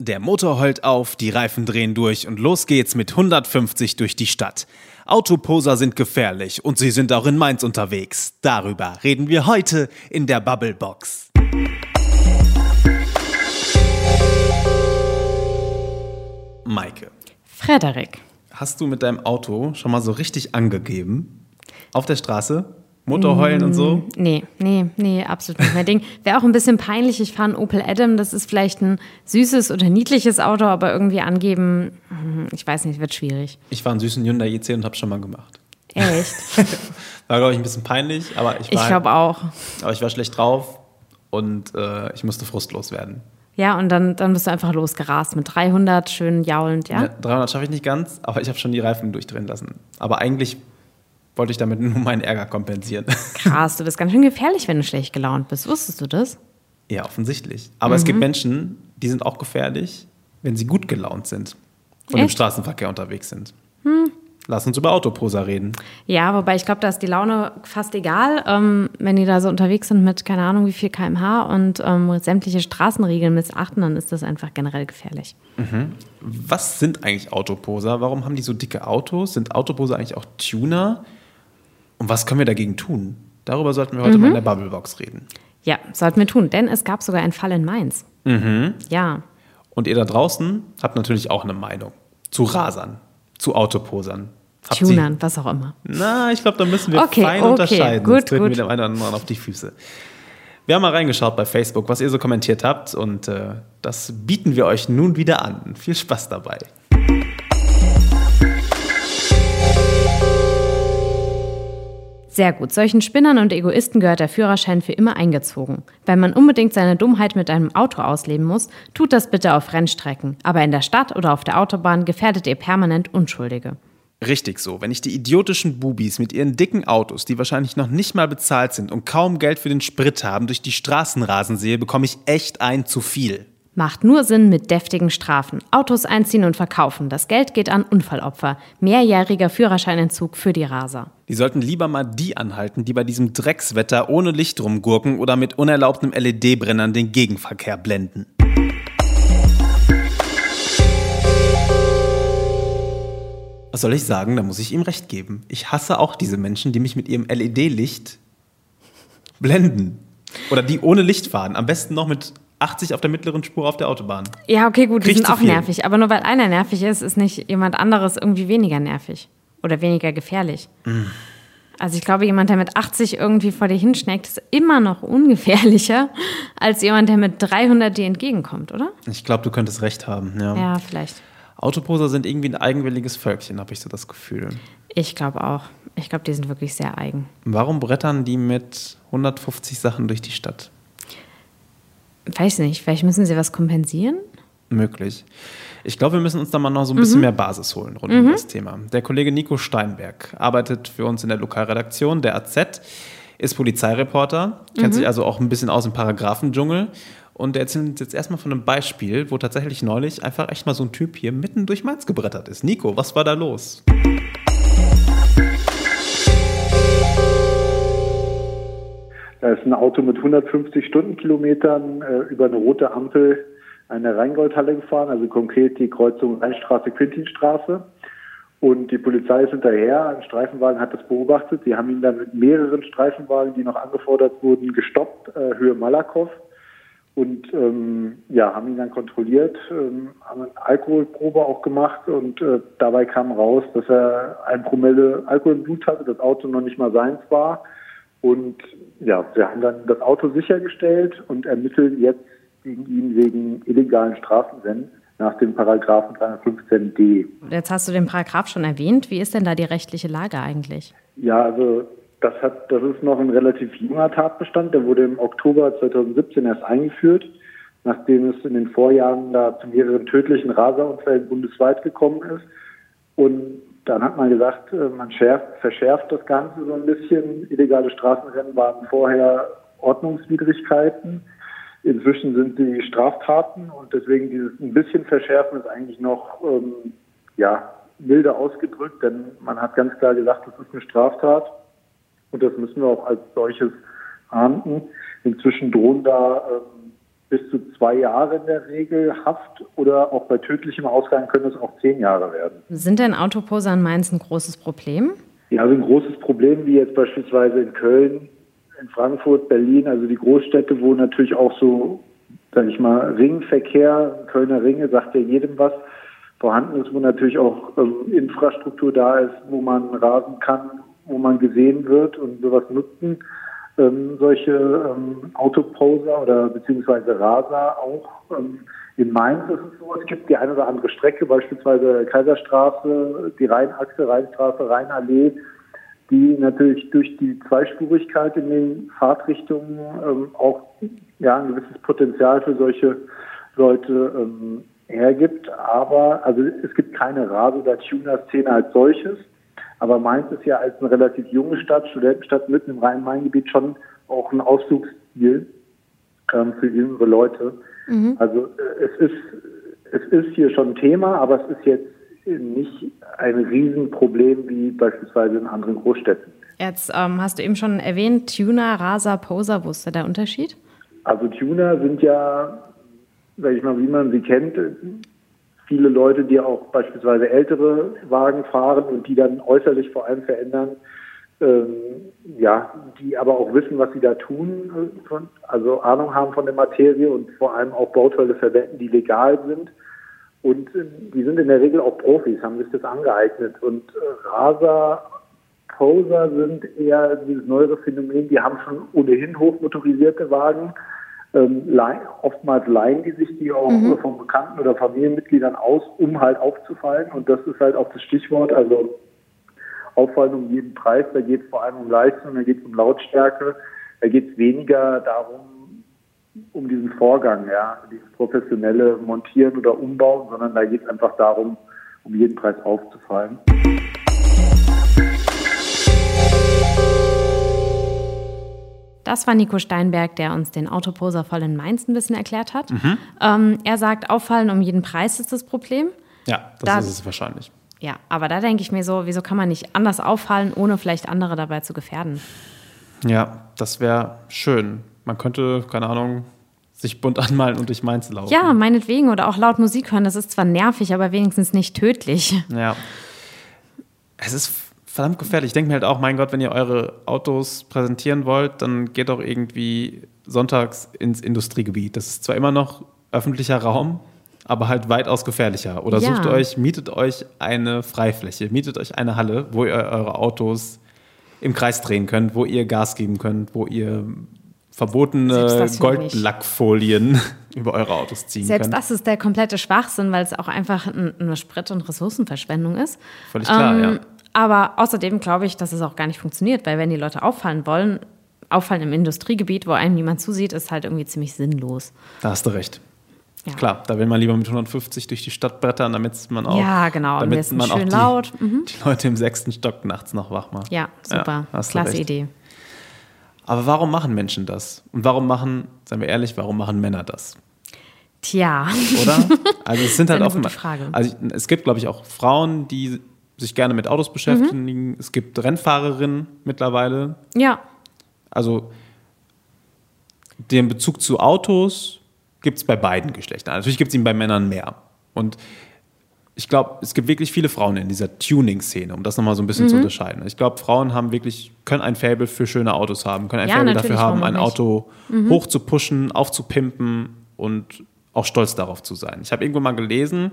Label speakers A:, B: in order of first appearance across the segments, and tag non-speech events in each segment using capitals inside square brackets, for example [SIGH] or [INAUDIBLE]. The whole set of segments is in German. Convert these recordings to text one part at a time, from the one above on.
A: Der Motor heult auf, die Reifen drehen durch und los geht's mit 150 durch die Stadt. Autoposer sind gefährlich und sie sind auch in Mainz unterwegs. Darüber reden wir heute in der Bubblebox. Maike.
B: Frederik.
A: Hast du mit deinem Auto schon mal so richtig angegeben? Auf der Straße? Motorheulen und so?
B: Mm, nee, nee, nee, absolut nicht mein Ding. Wäre auch ein bisschen peinlich. Ich fahre einen Opel Adam. Das ist vielleicht ein süßes oder niedliches Auto, aber irgendwie angeben, hm, ich weiß nicht, wird schwierig.
A: Ich fahre einen süßen Hyundai i10 und habe schon mal gemacht.
B: Echt? [LAUGHS]
A: war, glaube ich, ein bisschen peinlich, aber ich
B: war. Ich glaube auch.
A: Aber ich war schlecht drauf und äh, ich musste frustlos werden.
B: Ja, und dann, dann bist du einfach losgerast mit 300 schön jaulend, ja? ja
A: 300 schaffe ich nicht ganz, aber ich habe schon die Reifen durchdrehen lassen. Aber eigentlich wollte ich damit [LAUGHS] nur meinen Ärger kompensieren.
B: Krass, du bist ganz schön gefährlich, wenn du schlecht gelaunt bist. Wusstest du das?
A: Ja, offensichtlich. Aber mhm. es gibt mhm. Menschen, die sind auch gefährlich, wenn sie gut gelaunt sind und Echt? im Straßenverkehr unterwegs sind. Hm. Lass uns über Autoposer reden.
B: Ja, wobei ich glaube, da ist die Laune fast egal, ähm, wenn die da so unterwegs sind mit keine Ahnung wie viel kmh und ähm, sämtliche Straßenregeln missachten, dann ist das einfach generell gefährlich.
A: Mhm. Was sind eigentlich Autoposer? Warum haben die so dicke Autos? Sind Autoposer eigentlich auch Tuner? Und was können wir dagegen tun? Darüber sollten wir heute mhm. mal in der Bubblebox reden.
B: Ja, sollten wir tun, denn es gab sogar einen Fall in Mainz.
A: Mhm.
B: Ja.
A: Und ihr da draußen habt natürlich auch eine Meinung zu Rasern, zu Autoposern.
B: Habt Tunern, Sie, was auch immer.
A: Na, ich glaube, da müssen wir okay, fein
B: okay,
A: unterscheiden.
B: Gut,
A: Sonst treten
B: gut.
A: wir dem einen oder anderen auf die Füße. Wir haben mal reingeschaut bei Facebook, was ihr so kommentiert habt und äh, das bieten wir euch nun wieder an. Viel Spaß dabei.
B: Sehr gut. Solchen Spinnern und Egoisten gehört der Führerschein für immer eingezogen. Wenn man unbedingt seine Dummheit mit einem Auto ausleben muss, tut das bitte auf Rennstrecken. Aber in der Stadt oder auf der Autobahn gefährdet ihr permanent Unschuldige.
A: Richtig so. Wenn ich die idiotischen Bubis mit ihren dicken Autos, die wahrscheinlich noch nicht mal bezahlt sind und kaum Geld für den Sprit haben, durch die Straßen rasen sehe, bekomme ich echt ein zu viel.
B: Macht nur Sinn mit deftigen Strafen. Autos einziehen und verkaufen. Das Geld geht an Unfallopfer. Mehrjähriger Führerscheinentzug für die Raser.
A: Die sollten lieber mal die anhalten, die bei diesem Dreckswetter ohne Licht rumgurken oder mit unerlaubtem LED-Brennern den Gegenverkehr blenden. Was soll ich sagen? Da muss ich ihm recht geben. Ich hasse auch diese Menschen, die mich mit ihrem LED-Licht blenden. Oder die ohne Licht fahren. Am besten noch mit 80 auf der mittleren Spur auf der Autobahn.
B: Ja, okay, gut, die sind auch nervig. Aber nur weil einer nervig ist, ist nicht jemand anderes irgendwie weniger nervig oder weniger gefährlich. Mm. Also ich glaube, jemand, der mit 80 irgendwie vor dir hinschneckt, ist immer noch ungefährlicher [LAUGHS] als jemand, der mit 300 dir entgegenkommt, oder?
A: Ich glaube, du könntest recht haben, ja.
B: Ja, vielleicht.
A: Autoposer sind irgendwie ein eigenwilliges Völkchen, habe ich so das Gefühl.
B: Ich glaube auch. Ich glaube, die sind wirklich sehr eigen.
A: Warum brettern die mit 150 Sachen durch die Stadt?
B: Weiß nicht, vielleicht müssen sie was kompensieren?
A: Möglich. Ich glaube, wir müssen uns da mal noch so ein bisschen mhm. mehr Basis holen rund mhm. um das Thema. Der Kollege Nico Steinberg arbeitet für uns in der Lokalredaktion der AZ, ist Polizeireporter, kennt mhm. sich also auch ein bisschen aus im Paragraphendschungel. Und er erzählt uns jetzt erstmal von einem Beispiel, wo tatsächlich neulich einfach echt mal so ein Typ hier mitten durch Mainz gebrettert ist. Nico, was war da los?
C: Da ist ein Auto mit 150 Stundenkilometern äh, über eine rote Ampel eine Rheingoldhalle gefahren, also konkret die Kreuzung Rheinstraße, Quintinstraße. Und die Polizei ist hinterher, ein Streifenwagen hat das beobachtet. Sie haben ihn dann mit mehreren Streifenwagen, die noch angefordert wurden, gestoppt, äh, Höhe Malakow. Und ähm, ja, haben ihn dann kontrolliert, ähm, haben eine Alkoholprobe auch gemacht und äh, dabei kam raus, dass er ein Promille Alkohol im Blut hatte, das Auto noch nicht mal seins war. Und ja, wir haben dann das Auto sichergestellt und ermitteln jetzt gegen ihn wegen illegalen Straßenrennen nach dem Paragraphen 315d.
B: Jetzt hast du den Paragraph schon erwähnt. Wie ist denn da die rechtliche Lage eigentlich?
C: Ja, also das hat, das ist noch ein relativ junger Tatbestand. Der wurde im Oktober 2017 erst eingeführt, nachdem es in den Vorjahren da zu mehreren tödlichen Raserunfällen bundesweit gekommen ist. Und dann hat man gesagt, äh, man schärft, verschärft das Ganze so ein bisschen. Illegale Straßenrennen waren vorher Ordnungswidrigkeiten. Inzwischen sind sie Straftaten und deswegen dieses ein bisschen verschärfen ist eigentlich noch ähm, ja milder ausgedrückt, denn man hat ganz klar gesagt, das ist eine Straftat und das müssen wir auch als solches ahnden. Inzwischen drohen da ähm, bis zu zwei Jahre in der Regel Haft oder auch bei tödlichem Ausgang können es auch zehn Jahre werden.
B: Sind denn Autoposer in Mainz ein großes Problem?
C: Ja, also ein großes Problem wie jetzt beispielsweise in Köln, in Frankfurt, Berlin, also die Großstädte, wo natürlich auch so, sag ich mal, Ringverkehr, Kölner Ringe, sagt ja jedem was, vorhanden ist, wo natürlich auch ähm, Infrastruktur da ist, wo man rasen kann, wo man gesehen wird und sowas nutzen ähm, solche ähm, Autoposer oder beziehungsweise Raser auch. Ähm, in Mainz ist es so, es gibt die eine oder andere Strecke, beispielsweise Kaiserstraße, die Rheinachse, Rheinstraße, Rheinallee, die natürlich durch die Zweispurigkeit in den Fahrtrichtungen ähm, auch ja, ein gewisses Potenzial für solche Leute ähm, hergibt. Aber also es gibt keine Rase- oder Tuner-Szene als solches. Aber Mainz ist ja als eine relativ junge Stadt, Studentenstadt mitten im Rhein-Main-Gebiet schon auch ein Ausflugsziel ähm, für jüngere Leute. Mhm. Also äh, es ist es ist hier schon ein Thema, aber es ist jetzt nicht ein Riesenproblem wie beispielsweise in anderen Großstädten.
B: Jetzt ähm, hast du eben schon erwähnt, Tuner, Rasa, Poser, wo ist da der Unterschied?
C: Also Tuner sind ja, sag ich mal, wie man sie kennt, viele Leute, die auch beispielsweise ältere Wagen fahren und die dann äußerlich vor allem verändern, ähm, ja, die aber auch wissen, was sie da tun, äh, also Ahnung haben von der Materie und vor allem auch Bauteile verwenden, die legal sind. Und äh, die sind in der Regel auch Profis, haben sich das angeeignet. Und äh, Raser, Poser sind eher dieses neuere Phänomen, die haben schon ohnehin hochmotorisierte Wagen ähm, oftmals leihen die sich die auch mhm. von Bekannten oder Familienmitgliedern aus, um halt aufzufallen. Und das ist halt auch das Stichwort. Also auffallen um jeden Preis. Da geht es vor allem um Leistung, da geht es um Lautstärke, da geht es weniger darum, um diesen Vorgang, ja, dieses professionelle Montieren oder Umbauen, sondern da geht es einfach darum, um jeden Preis aufzufallen.
B: Das war Nico Steinberg, der uns den Autoposer voll in Mainz ein bisschen erklärt hat. Mhm. Ähm, er sagt, auffallen um jeden Preis ist das Problem.
A: Ja, das da, ist es wahrscheinlich.
B: Ja, aber da denke ich mir so, wieso kann man nicht anders auffallen, ohne vielleicht andere dabei zu gefährden?
A: Ja, das wäre schön. Man könnte, keine Ahnung, sich bunt [LAUGHS] anmalen und durch Mainz laufen.
B: Ja, meinetwegen. Oder auch laut Musik hören. Das ist zwar nervig, aber wenigstens nicht tödlich.
A: Ja. Es ist verdammt gefährlich. Ich denke mir halt auch, mein Gott, wenn ihr eure Autos präsentieren wollt, dann geht doch irgendwie sonntags ins Industriegebiet. Das ist zwar immer noch öffentlicher Raum, aber halt weitaus gefährlicher. Oder ja. sucht euch, mietet euch eine Freifläche, mietet euch eine Halle, wo ihr eure Autos im Kreis drehen könnt, wo ihr Gas geben könnt, wo ihr verbotene Goldlackfolien [LAUGHS] über eure Autos ziehen
B: Selbst
A: könnt.
B: das ist der komplette Schwachsinn, weil es auch einfach eine Sprit- und Ressourcenverschwendung ist.
A: Völlig klar, ähm, ja.
B: Aber außerdem glaube ich, dass es auch gar nicht funktioniert, weil wenn die Leute auffallen wollen, auffallen im Industriegebiet, wo einem niemand zusieht, ist halt irgendwie ziemlich sinnlos.
A: Da hast du recht. Ja. Klar, da will man lieber mit 150 durch die Stadt brettern, damit man auch,
B: ja, genau.
A: damit man auch die,
B: laut.
A: Mhm. die Leute im sechsten Stock nachts noch wach macht.
B: Ja, super. Ja, Klasse Idee.
A: Aber warum machen Menschen das? Und warum machen, seien wir ehrlich, warum machen Männer das?
B: Tja.
A: Oder? Also es sind [LAUGHS] halt.
B: Frage.
A: Also es gibt, glaube ich, auch Frauen, die sich gerne mit Autos beschäftigen. Mhm. Es gibt Rennfahrerinnen mittlerweile.
B: Ja.
A: Also den Bezug zu Autos gibt es bei beiden Geschlechtern. Natürlich gibt es ihn bei Männern mehr. Und ich glaube, es gibt wirklich viele Frauen in dieser Tuning-Szene, um das nochmal so ein bisschen mhm. zu unterscheiden. Ich glaube, Frauen haben wirklich, können ein Fable für schöne Autos haben, können ein ja, Fable dafür haben, ein Auto mhm. hoch zu pushen, aufzupimpen und auch stolz darauf zu sein. Ich habe irgendwo mal gelesen,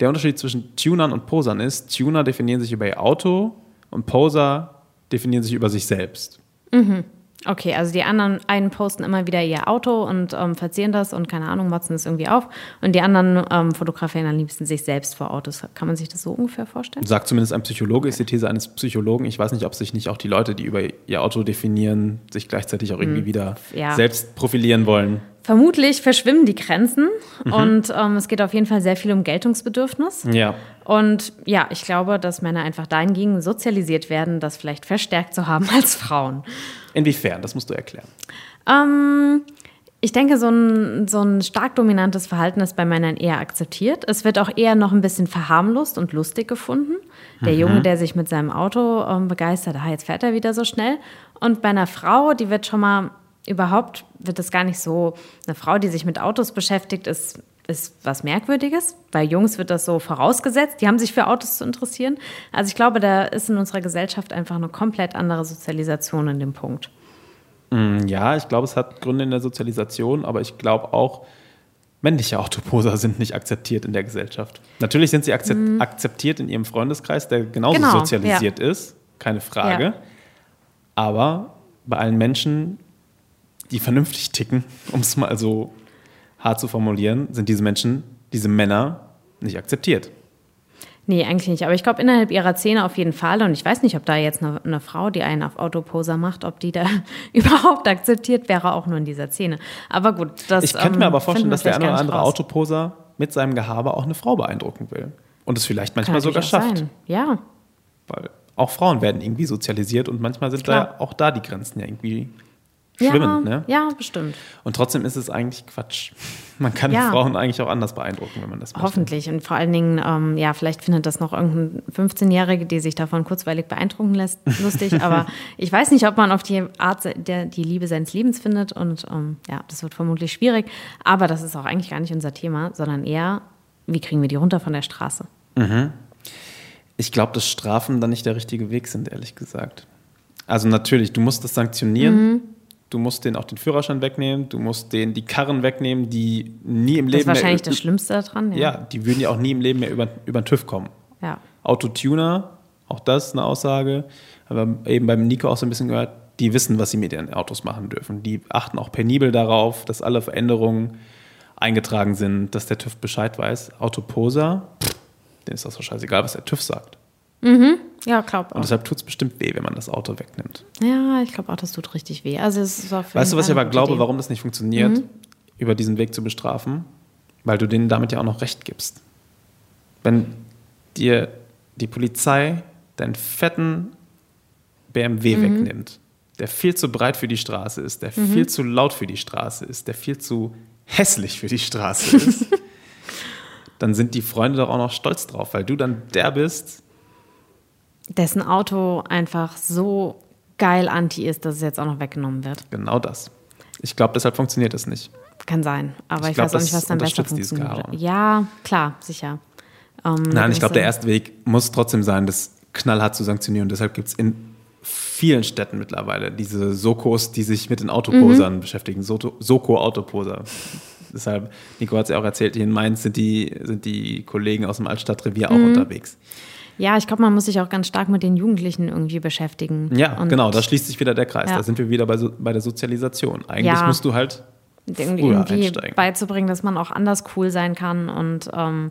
A: der Unterschied zwischen Tunern und Posern ist, Tuner definieren sich über ihr Auto und Poser definieren sich über sich selbst.
B: Mhm. Okay, also die anderen einen posten immer wieder ihr Auto und ähm, verzieren das und keine Ahnung, motzen es irgendwie auf. Und die anderen ähm, fotografieren am liebsten sich selbst vor Autos. Kann man sich das so ungefähr vorstellen?
A: Sagt zumindest ein Psychologe, ist die These eines Psychologen. Ich weiß nicht, ob sich nicht auch die Leute, die über ihr Auto definieren, sich gleichzeitig auch irgendwie mhm. wieder ja. selbst profilieren wollen.
B: Vermutlich verschwimmen die Grenzen mhm. und ähm, es geht auf jeden Fall sehr viel um Geltungsbedürfnis.
A: Ja.
B: Und ja, ich glaube, dass Männer einfach dahingegen sozialisiert werden, das vielleicht verstärkt zu haben [LAUGHS] als Frauen.
A: Inwiefern? Das musst du erklären.
B: Ähm, ich denke, so ein, so ein stark dominantes Verhalten ist bei Männern eher akzeptiert. Es wird auch eher noch ein bisschen verharmlost und lustig gefunden. Der mhm. Junge, der sich mit seinem Auto ähm, begeistert, ah, jetzt fährt er wieder so schnell. Und bei einer Frau, die wird schon mal überhaupt wird das gar nicht so, eine Frau, die sich mit Autos beschäftigt, ist, ist was Merkwürdiges. Bei Jungs wird das so vorausgesetzt, die haben sich für Autos zu interessieren. Also ich glaube, da ist in unserer Gesellschaft einfach eine komplett andere Sozialisation in dem Punkt.
A: Mm, ja, ich glaube, es hat Gründe in der Sozialisation, aber ich glaube auch, männliche Autoposer sind nicht akzeptiert in der Gesellschaft. Natürlich sind sie mhm. akzeptiert in ihrem Freundeskreis, der genauso genau, sozialisiert ja. ist, keine Frage. Ja. Aber bei allen Menschen, die vernünftig ticken, [LAUGHS] um es mal so hart zu formulieren, sind diese Menschen, diese Männer nicht akzeptiert.
B: Nee, eigentlich nicht. Aber ich glaube, innerhalb ihrer Szene auf jeden Fall. Und ich weiß nicht, ob da jetzt eine, eine Frau, die einen auf Autoposer macht, ob die da [LAUGHS] überhaupt akzeptiert wäre, auch nur in dieser Szene. Aber gut, das
A: Ich könnte ähm, mir aber vorstellen, dass der eine oder andere raus. Autoposer mit seinem Gehabe auch eine Frau beeindrucken will. Und es vielleicht manchmal sogar schafft. Sein.
B: Ja.
A: Weil auch Frauen werden irgendwie sozialisiert und manchmal sind Klar. da auch da die Grenzen ja irgendwie schwimmend.
B: Ja,
A: ne?
B: ja, bestimmt.
A: Und trotzdem ist es eigentlich Quatsch. [LAUGHS] Man kann ja. Frauen eigentlich auch anders beeindrucken, wenn man das
B: möchte. Hoffentlich. Und vor allen Dingen, ähm, ja, vielleicht findet das noch irgendein 15-Jährige, die sich davon kurzweilig beeindrucken lässt, [LAUGHS] lustig. aber ich weiß nicht, ob man auf die Art der, die Liebe seines Lebens findet. Und ähm, ja, das wird vermutlich schwierig. Aber das ist auch eigentlich gar nicht unser Thema, sondern eher, wie kriegen wir die runter von der Straße?
A: Mhm. Ich glaube, dass Strafen dann nicht der richtige Weg sind, ehrlich gesagt. Also natürlich, du musst das sanktionieren. Mhm Du musst denen auch den Führerschein wegnehmen, du musst denen die Karren wegnehmen, die nie im Leben. Das
B: ist wahrscheinlich mehr, das Schlimmste daran,
A: ja. Ja, die würden ja auch nie im Leben mehr über, über den TÜV kommen.
B: Ja.
A: Autotuner, auch das eine Aussage. Aber eben beim Nico auch so ein bisschen gehört, die wissen, was sie mit ihren Autos machen dürfen. Die achten auch penibel darauf, dass alle Veränderungen eingetragen sind, dass der TÜV Bescheid weiß. Autoposer, denen ist das so scheißegal, was der TÜV sagt.
B: Mhm. Ja, glaube auch.
A: Und deshalb tut es bestimmt weh, wenn man das Auto wegnimmt.
B: Ja, ich glaube auch, das tut richtig weh. Also es ist
A: weißt du, was ich aber glaube, Idee. warum das nicht funktioniert, mhm. über diesen Weg zu bestrafen? Weil du denen damit ja auch noch Recht gibst. Wenn dir die Polizei deinen fetten BMW mhm. wegnimmt, der viel zu breit für die Straße ist, der mhm. viel zu laut für die Straße ist, der viel zu hässlich für die Straße ist, [LAUGHS] dann sind die Freunde doch auch noch stolz drauf, weil du dann der bist,
B: dessen Auto einfach so geil anti ist, dass es jetzt auch noch weggenommen wird.
A: Genau das. Ich glaube, deshalb funktioniert das nicht.
B: Kann sein, aber ich, ich glaub, weiß auch nicht, was dann besser funktioniert. Ja, klar, sicher.
A: Ähm, Nein, ich glaube, der erste Weg muss trotzdem sein, das knallhart zu sanktionieren. Und deshalb gibt es in vielen Städten mittlerweile diese Sokos, die sich mit den Autoposern mhm. beschäftigen. Soko-Autoposer. [LAUGHS] Deshalb, Nico hat es ja auch erzählt, hier in Mainz sind die, sind die Kollegen aus dem Altstadtrevier auch mhm. unterwegs.
B: Ja, ich glaube, man muss sich auch ganz stark mit den Jugendlichen irgendwie beschäftigen.
A: Ja, und genau, da schließt sich wieder der Kreis. Ja. Da sind wir wieder bei, so, bei der Sozialisation. Eigentlich ja. musst du halt irgendwie einsteigen.
B: beizubringen, dass man auch anders cool sein kann und ähm,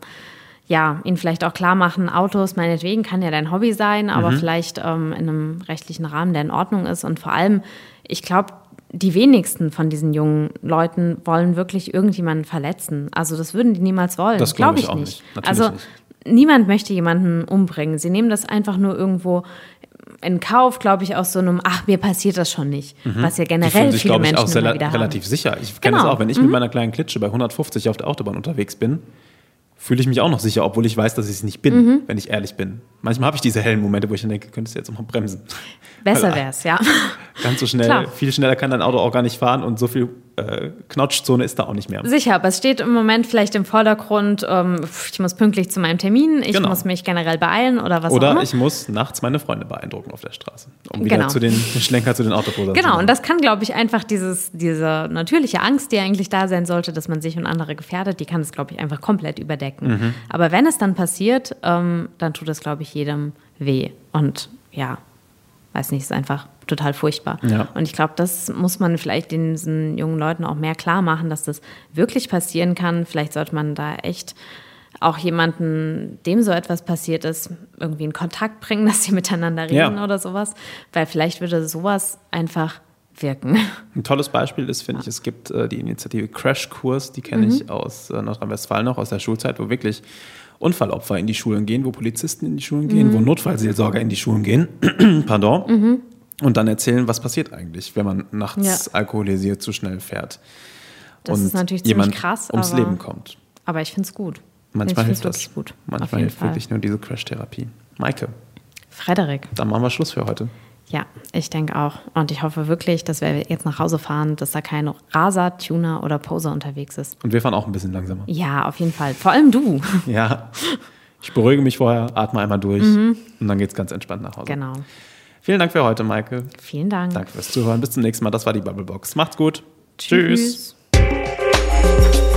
B: ja, ihnen vielleicht auch klar machen, Autos meinetwegen kann ja dein Hobby sein, aber mhm. vielleicht ähm, in einem rechtlichen Rahmen, der in Ordnung ist. Und vor allem, ich glaube, die wenigsten von diesen jungen Leuten wollen wirklich irgendjemanden verletzen. Also das würden die niemals wollen. Das glaube glaub ich, ich nicht. nicht. Also nicht niemand möchte jemanden umbringen. Sie nehmen das einfach nur irgendwo in Kauf, glaube ich, aus so einem, ach, mir passiert das schon nicht. Mhm. Was ja generell sich, viele Menschen ich, auch
A: wieder relativ haben. sicher. Ich kenne genau. das auch, wenn ich mhm. mit meiner kleinen Klitsche bei 150 auf der Autobahn unterwegs bin, fühle ich mich auch noch sicher, obwohl ich weiß, dass ich es nicht bin, mhm. wenn ich ehrlich bin. Manchmal habe ich diese hellen Momente, wo ich dann denke, könntest du jetzt auch mal bremsen.
B: Besser [LAUGHS] wäre es, ja.
A: Ganz so schnell, Klar. viel schneller kann dein Auto auch gar nicht fahren und so viel äh, Knotschzone ist da auch nicht mehr.
B: Sicher, aber es steht im Moment vielleicht im Vordergrund, ähm, ich muss pünktlich zu meinem Termin, ich genau. muss mich generell beeilen oder was
A: oder
B: auch immer.
A: Oder ich muss nachts meine Freunde beeindrucken auf der Straße, um wieder genau. zu den [LAUGHS] Schlenker zu den Autoposern
B: Genau, und das kann, glaube ich, einfach dieses, diese natürliche Angst, die eigentlich da sein sollte, dass man sich und andere gefährdet, die kann es, glaube ich, einfach komplett überdecken. Mhm. Aber wenn es dann passiert, ähm, dann tut es, glaube ich, jedem weh. Und ja, weiß nicht, ist einfach total furchtbar. Ja. Und ich glaube, das muss man vielleicht diesen jungen Leuten auch mehr klar machen, dass das wirklich passieren kann. Vielleicht sollte man da echt auch jemanden, dem so etwas passiert ist, irgendwie in Kontakt bringen, [LAUGHS] dass sie miteinander reden ja. oder sowas. Weil vielleicht würde sowas einfach wirken. [LAUGHS]
A: Ein tolles Beispiel ist, finde ja. ich, es gibt äh, die Initiative Crashkurs, die kenne mhm. ich aus äh, Nordrhein-Westfalen noch, aus der Schulzeit, wo wirklich Unfallopfer in die Schulen gehen, wo Polizisten in die Schulen gehen, mhm. wo Notfallseelsorger in die Schulen gehen. [CLEARS THROAT] Pardon. Mhm. Und dann erzählen, was passiert eigentlich, wenn man nachts ja. alkoholisiert zu schnell fährt.
B: Das und ist natürlich jemand krass,
A: ums Leben kommt.
B: Aber ich finde es gut.
A: Manchmal hilft das. Gut, Manchmal hilft Fall. wirklich nur diese Crash-Therapie. Maike.
B: Frederik.
A: Dann machen wir Schluss für heute.
B: Ja, ich denke auch. Und ich hoffe wirklich, dass wir jetzt nach Hause fahren, dass da kein Raser, Tuner oder Poser unterwegs ist.
A: Und wir fahren auch ein bisschen langsamer.
B: Ja, auf jeden Fall. Vor allem du. [LAUGHS]
A: Ja. Ich beruhige mich vorher, atme einmal durch mhm. und dann geht es ganz entspannt nach Hause.
B: Genau.
A: Vielen Dank für heute, Maike.
B: Vielen Dank.
A: Danke fürs Zuhören. Bis zum nächsten Mal. Das war die Bubblebox. Macht's gut. Tschüss. Tschüss.